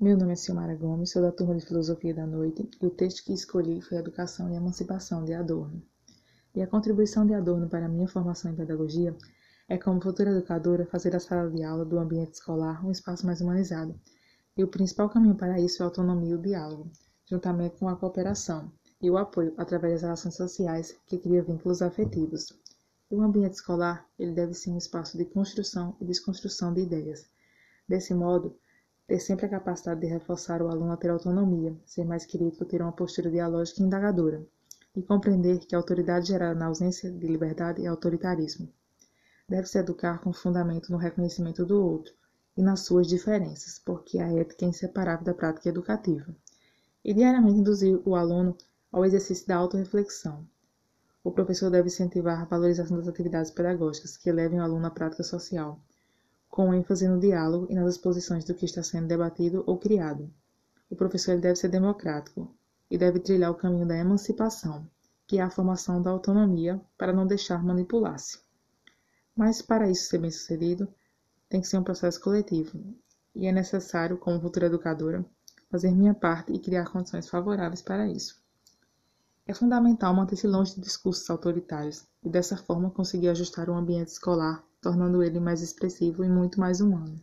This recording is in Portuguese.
Meu nome é Silmara Gomes, sou da turma de Filosofia da Noite e o texto que escolhi foi Educação e Emancipação de Adorno. E a contribuição de Adorno para a minha formação em pedagogia é, como futura educadora, fazer da sala de aula do ambiente escolar um espaço mais humanizado. E o principal caminho para isso é a autonomia e o diálogo, juntamente com a cooperação e o apoio através das relações sociais que cria vínculos afetivos. E o ambiente escolar, ele deve ser um espaço de construção e desconstrução de ideias. Desse modo, ter sempre a capacidade de reforçar o aluno a ter autonomia, ser mais crítico, ter uma postura dialógica e indagadora, e compreender que a autoridade gerada na ausência de liberdade é autoritarismo. Deve-se educar com fundamento no reconhecimento do outro e nas suas diferenças, porque a ética é inseparável da prática educativa. E diariamente induzir o aluno ao exercício da autorreflexão. O professor deve incentivar a valorização das atividades pedagógicas que levem o aluno à prática social, com ênfase no diálogo e nas exposições do que está sendo debatido ou criado. O professor deve ser democrático e deve trilhar o caminho da emancipação, que é a formação da autonomia para não deixar manipular-se. Mas para isso ser bem-sucedido, tem que ser um processo coletivo, e é necessário, como futura educadora, fazer minha parte e criar condições favoráveis para isso. É fundamental manter-se longe de discursos autoritários e dessa forma conseguir ajustar o ambiente escolar tornando ele mais expressivo e muito mais humano.